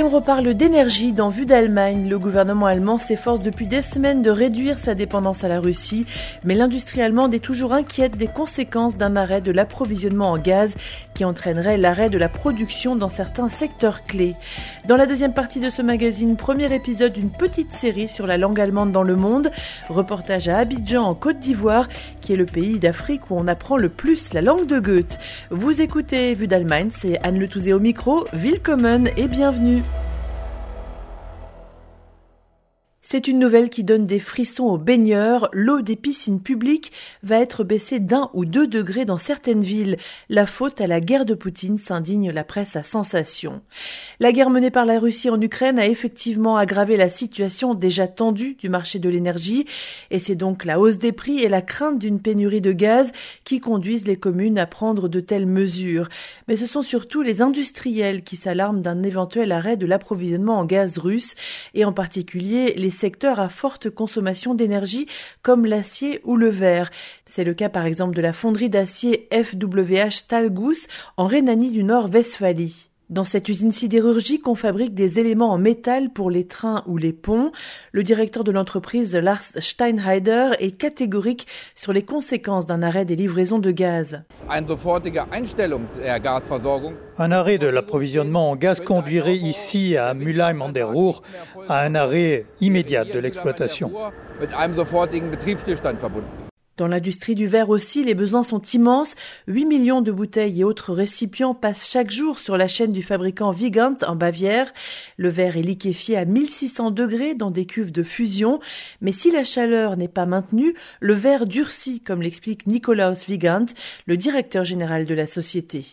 Et on reparle d'énergie dans Vue d'Allemagne. Le gouvernement allemand s'efforce depuis des semaines de réduire sa dépendance à la Russie, mais l'industrie allemande est toujours inquiète des conséquences d'un arrêt de l'approvisionnement en gaz qui entraînerait l'arrêt de la production dans certains secteurs clés. Dans la deuxième partie de ce magazine, premier épisode d'une petite série sur la langue allemande dans le monde, reportage à Abidjan en Côte d'Ivoire, qui est le pays d'Afrique où on apprend le plus la langue de Goethe. Vous écoutez Vue d'Allemagne, c'est Anne Le au micro, Willkommen et bienvenue. C'est une nouvelle qui donne des frissons aux baigneurs. L'eau des piscines publiques va être baissée d'un ou deux degrés dans certaines villes. La faute à la guerre de Poutine s'indigne la presse à sensation. La guerre menée par la Russie en Ukraine a effectivement aggravé la situation déjà tendue du marché de l'énergie et c'est donc la hausse des prix et la crainte d'une pénurie de gaz qui conduisent les communes à prendre de telles mesures. Mais ce sont surtout les industriels qui s'alarment d'un éventuel arrêt de l'approvisionnement en gaz russe et en particulier les secteurs à forte consommation d'énergie comme l'acier ou le verre. C'est le cas par exemple de la fonderie d'acier FWH Talgus en Rhénanie du Nord-Westphalie. Dans cette usine sidérurgique, on fabrique des éléments en métal pour les trains ou les ponts. Le directeur de l'entreprise, Lars Steinheider, est catégorique sur les conséquences d'un arrêt des livraisons de gaz. Un arrêt de l'approvisionnement en gaz conduirait ici à Mülheim an der Ruhr à un arrêt immédiat de l'exploitation. Dans l'industrie du verre aussi, les besoins sont immenses. 8 millions de bouteilles et autres récipients passent chaque jour sur la chaîne du fabricant Vigant en Bavière. Le verre est liquéfié à 1600 degrés dans des cuves de fusion. Mais si la chaleur n'est pas maintenue, le verre durcit, comme l'explique Nikolaus Vigant, le directeur général de la société.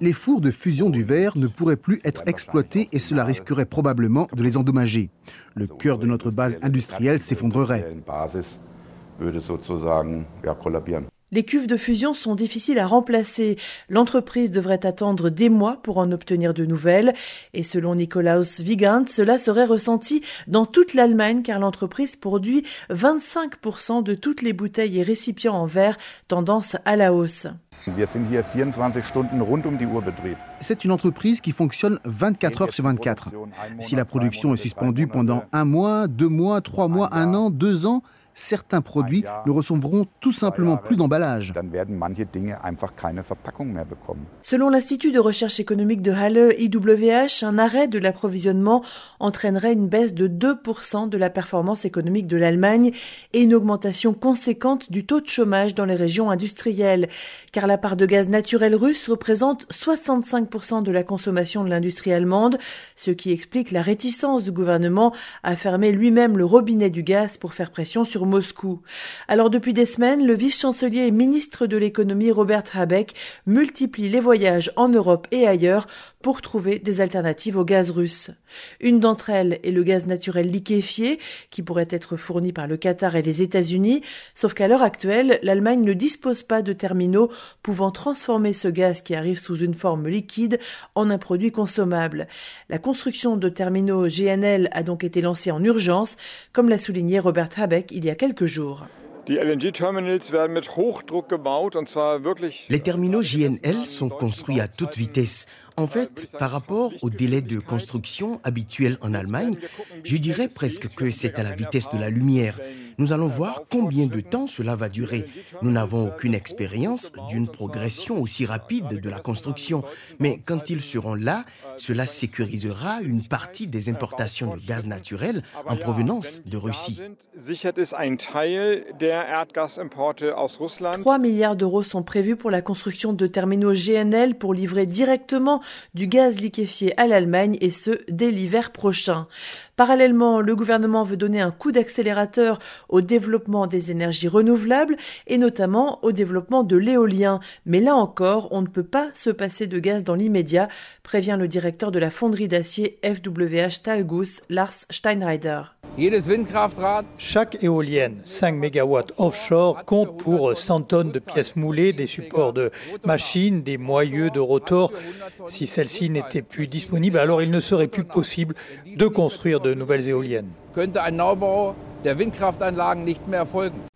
Les fours de fusion du verre ne pourraient plus être exploités et cela risquerait probablement de les endommager. Le cœur de notre base industrielle s'effondrerait. Les cuves de fusion sont difficiles à remplacer. L'entreprise devrait attendre des mois pour en obtenir de nouvelles. Et selon Nikolaus Wiegand, cela serait ressenti dans toute l'Allemagne car l'entreprise produit 25% de toutes les bouteilles et récipients en verre, tendance à la hausse. C'est une entreprise qui fonctionne 24 heures sur 24. Si la production est suspendue pendant un mois, deux mois, trois mois, un an, deux ans, certains produits ne recevront tout simplement plus d'emballage. Selon l'Institut de recherche économique de Halle IWH, un arrêt de l'approvisionnement entraînerait une baisse de 2% de la performance économique de l'Allemagne et une augmentation conséquente du taux de chômage dans les régions industrielles, car la part de gaz naturel russe représente 65% de la consommation de l'industrie allemande, ce qui explique la réticence du gouvernement à fermer lui-même le robinet du gaz pour faire pression sur Moscou. Alors depuis des semaines, le vice-chancelier et ministre de l'économie Robert Habeck multiplie les voyages en Europe et ailleurs pour trouver des alternatives au gaz russe. Une d'entre elles est le gaz naturel liquéfié qui pourrait être fourni par le Qatar et les États-Unis, sauf qu'à l'heure actuelle, l'Allemagne ne dispose pas de terminaux pouvant transformer ce gaz qui arrive sous une forme liquide en un produit consommable. La construction de terminaux GNL a donc été lancée en urgence, comme l'a souligné Robert Habeck il y a quelques jours. Les terminaux JNL sont construits à toute vitesse. En fait, par rapport au délai de construction habituel en Allemagne, je dirais presque que c'est à la vitesse de la lumière. Nous allons voir combien de temps cela va durer. Nous n'avons aucune expérience d'une progression aussi rapide de la construction, mais quand ils seront là, cela sécurisera une partie des importations de gaz naturel en provenance de Russie. 3 milliards d'euros sont prévus pour la construction de terminaux GNL pour livrer directement du gaz liquéfié à l'Allemagne et ce dès l'hiver prochain. Parallèlement, le gouvernement veut donner un coup d'accélérateur au développement des énergies renouvelables et notamment au développement de l'éolien. Mais là encore, on ne peut pas se passer de gaz dans l'immédiat, prévient le directeur de la fonderie d'acier FWH Talgus, Lars Steinreider. Chaque éolienne 5 MW offshore compte pour 100 tonnes de pièces moulées, des supports de machines, des moyeux de rotor. Si celles-ci n'étaient plus disponibles, alors il ne serait plus possible de construire de nouvelles éoliennes.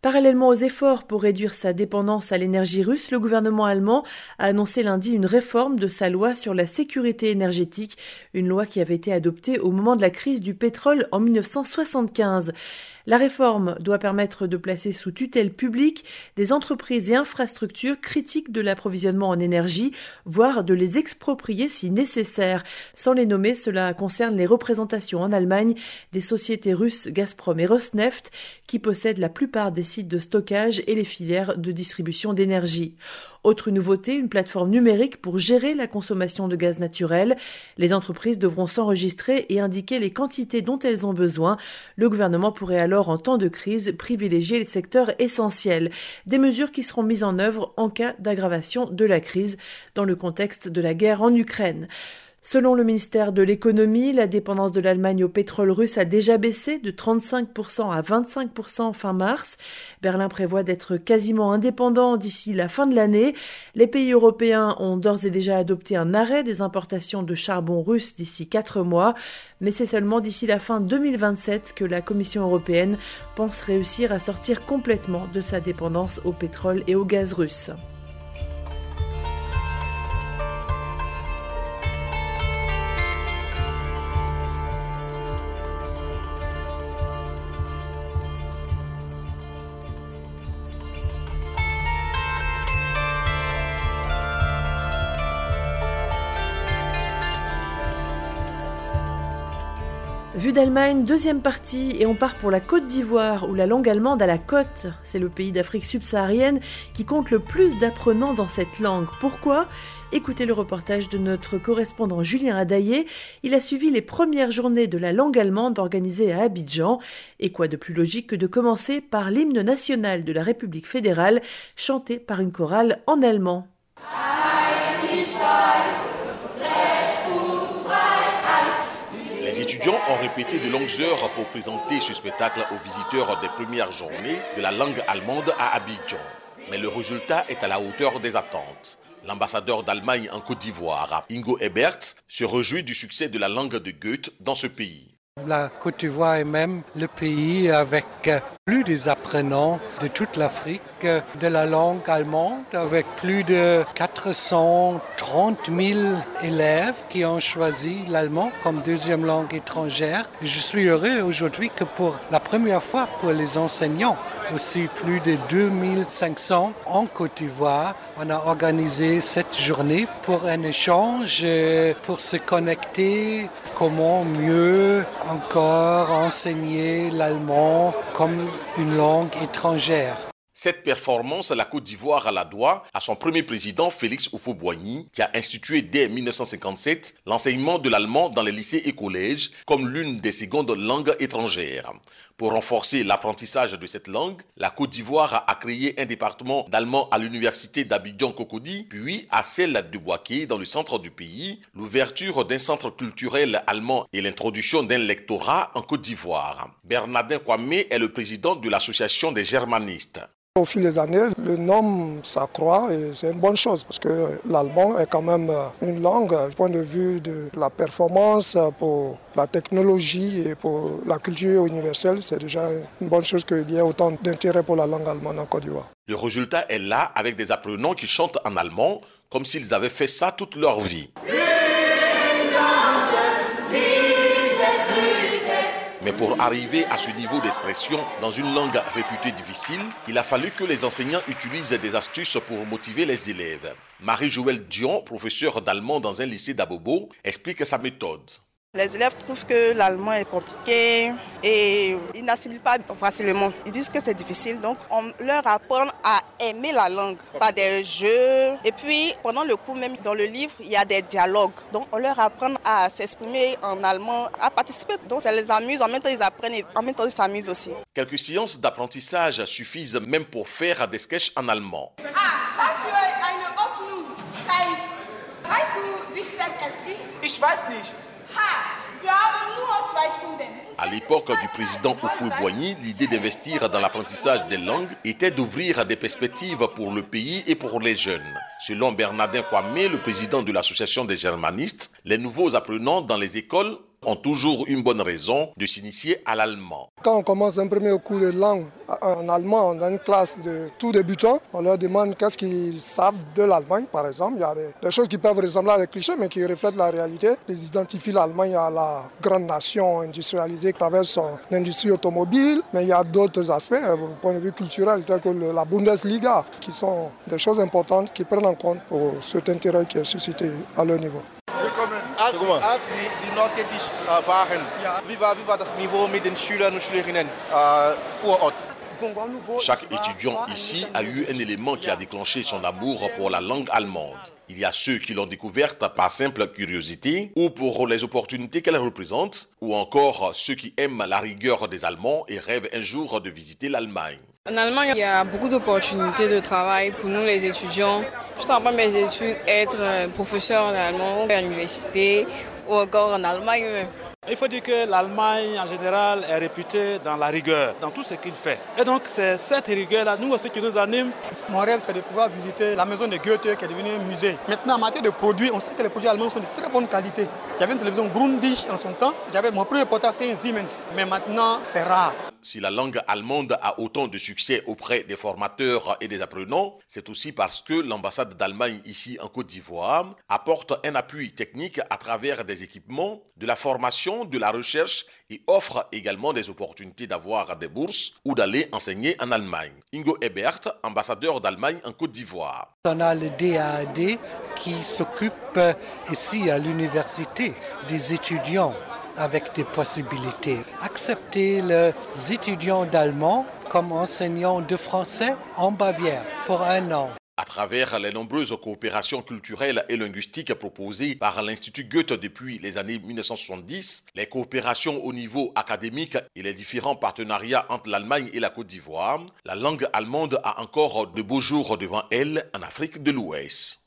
Parallèlement aux efforts pour réduire sa dépendance à l'énergie russe, le gouvernement allemand a annoncé lundi une réforme de sa loi sur la sécurité énergétique, une loi qui avait été adoptée au moment de la crise du pétrole en 1975. La réforme doit permettre de placer sous tutelle publique des entreprises et infrastructures critiques de l'approvisionnement en énergie, voire de les exproprier si nécessaire. Sans les nommer, cela concerne les représentations en Allemagne des sociétés russes Gazprom et Rosneft qui possèdent la plupart des sites de stockage et les filières de distribution d'énergie. Autre nouveauté, une plateforme numérique pour gérer la consommation de gaz naturel. Les entreprises devront s'enregistrer et indiquer les quantités dont elles ont besoin. Le gouvernement pourrait alors, en temps de crise, privilégier les secteurs essentiels. Des mesures qui seront mises en œuvre en cas d'aggravation de la crise dans le contexte de la guerre en Ukraine. Selon le ministère de l'économie, la dépendance de l'Allemagne au pétrole russe a déjà baissé de 35% à 25% fin mars. Berlin prévoit d'être quasiment indépendant d'ici la fin de l'année. Les pays européens ont d'ores et déjà adopté un arrêt des importations de charbon russe d'ici quatre mois, mais c'est seulement d'ici la fin 2027 que la Commission européenne pense réussir à sortir complètement de sa dépendance au pétrole et au gaz russe. Vue d'Allemagne, deuxième partie, et on part pour la Côte d'Ivoire, où la langue allemande a la cote. C'est le pays d'Afrique subsaharienne qui compte le plus d'apprenants dans cette langue. Pourquoi? Écoutez le reportage de notre correspondant Julien Adaillé. Il a suivi les premières journées de la langue allemande organisées à Abidjan. Et quoi de plus logique que de commencer par l'hymne national de la République fédérale, chanté par une chorale en allemand? Les étudiants ont répété de longues heures pour présenter ce spectacle aux visiteurs des premières journées de la langue allemande à Abidjan. Mais le résultat est à la hauteur des attentes. L'ambassadeur d'Allemagne en Côte d'Ivoire, Ingo Ebert, se réjouit du succès de la langue de Goethe dans ce pays. La Côte d'Ivoire est même le pays avec plus des apprenants de toute l'Afrique de la langue allemande, avec plus de 430 000 élèves qui ont choisi l'allemand comme deuxième langue étrangère. Je suis heureux aujourd'hui que pour la première fois pour les enseignants, aussi plus de 2500 en Côte d'Ivoire, on a organisé cette journée pour un échange, pour se connecter, comment mieux encore enseigner l'allemand comme une langue étrangère. Cette performance, la Côte d'Ivoire la doit à son premier président Félix Houphouët-Boigny qui a institué dès 1957 l'enseignement de l'allemand dans les lycées et collèges comme l'une des secondes langues étrangères. Pour renforcer l'apprentissage de cette langue, la Côte d'Ivoire a créé un département d'allemand à l'université d'Abidjan-Cocody, puis à celle de Boaké dans le centre du pays, l'ouverture d'un centre culturel allemand et l'introduction d'un lectorat en Côte d'Ivoire. Bernardin Kwame est le président de l'association des germanistes. Au fil des années, le nombre s'accroît et c'est une bonne chose parce que l'allemand est quand même une langue du point de vue de la performance pour la technologie et pour la culture universelle. C'est déjà une bonne chose qu'il y ait autant d'intérêt pour la langue allemande en Côte d'Ivoire. Le résultat est là avec des apprenants qui chantent en allemand comme s'ils avaient fait ça toute leur vie. Mais pour arriver à ce niveau d'expression dans une langue réputée difficile, il a fallu que les enseignants utilisent des astuces pour motiver les élèves. Marie-Joëlle Dion, professeure d'allemand dans un lycée d'Abobo, explique sa méthode. Les élèves trouvent que l'allemand est compliqué et ils n'assimilent pas facilement. Ils disent que c'est difficile, donc on leur apprend à aimer la langue par des jeux. Et puis pendant le cours, même dans le livre, il y a des dialogues. Donc on leur apprend à s'exprimer en allemand, à participer. Donc ça les amuse, en même temps ils apprennent et en même temps ils s'amusent aussi. Quelques séances d'apprentissage suffisent même pour faire des sketchs en allemand. Ah, Ich weiß nicht. Ha! À l'époque du président Oufoué-Boigny, l'idée d'investir dans l'apprentissage des langues était d'ouvrir des perspectives pour le pays et pour les jeunes. Selon Bernardin Kwame, le président de l'association des germanistes, les nouveaux apprenants dans les écoles ont toujours une bonne raison de s'initier à l'allemand. Quand on commence un premier cours de langue en allemand dans une classe de tout débutants, on leur demande qu'est-ce qu'ils savent de l'Allemagne, par exemple. Il y a des, choses qui peuvent ressembler à des clichés, mais qui reflètent la réalité. Ils identifient l'Allemagne à la grande nation industrialisée qui travers son industrie automobile, mais il y a d'autres aspects, du euh, point de vue culturel, tels que la Bundesliga, qui sont des choses importantes qui prennent en compte pour cet intérêt qui est suscité à leur niveau. Als, als die, die äh, waren, wie, war, wie war das Niveau mit den Schülern und Schülerinnen äh, vor Ort? Chaque étudiant ici a eu un élément qui a déclenché son amour pour la langue allemande. Il y a ceux qui l'ont découverte par simple curiosité ou pour les opportunités qu'elle représente, ou encore ceux qui aiment la rigueur des Allemands et rêvent un jour de visiter l'Allemagne. En Allemagne, il y a beaucoup d'opportunités de travail pour nous les étudiants. Juste après mes études, être euh, professeur d'allemand à l'université ou encore en Allemagne. Il faut dire que l'Allemagne en général est réputée dans la rigueur, dans tout ce qu'il fait. Et donc c'est cette rigueur-là, nous aussi, qui nous anime. Mon rêve, c'est de pouvoir visiter la maison de Goethe qui est devenue un musée. Maintenant, en matière de produits, on sait que les produits allemands sont de très bonne qualité. Il y avait une télévision Grundig en son temps. J'avais mon premier portable, c'est un Siemens. Mais maintenant, c'est rare. Si la langue allemande a autant de succès auprès des formateurs et des apprenants, c'est aussi parce que l'ambassade d'Allemagne ici en Côte d'Ivoire apporte un appui technique à travers des équipements, de la formation, de la recherche et offre également des opportunités d'avoir des bourses ou d'aller enseigner en Allemagne. Ingo Ebert, ambassadeur d'Allemagne en Côte d'Ivoire. On a le DAAD qui s'occupe ici à l'université des étudiants avec des possibilités. Accepter les étudiants d'allemand comme enseignants de français en Bavière pour un an. À travers les nombreuses coopérations culturelles et linguistiques proposées par l'Institut Goethe depuis les années 1970, les coopérations au niveau académique et les différents partenariats entre l'Allemagne et la Côte d'Ivoire, la langue allemande a encore de beaux jours devant elle en Afrique de l'Ouest.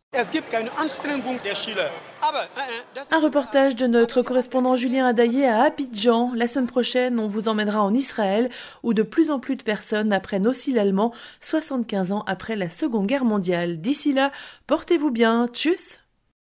Un reportage de notre correspondant Julien Adaillé à Abidjan. La semaine prochaine, on vous emmènera en Israël où de plus en plus de personnes apprennent aussi l'allemand 75 ans après la Seconde Guerre mondiale. D'ici là, portez-vous bien. Tchuss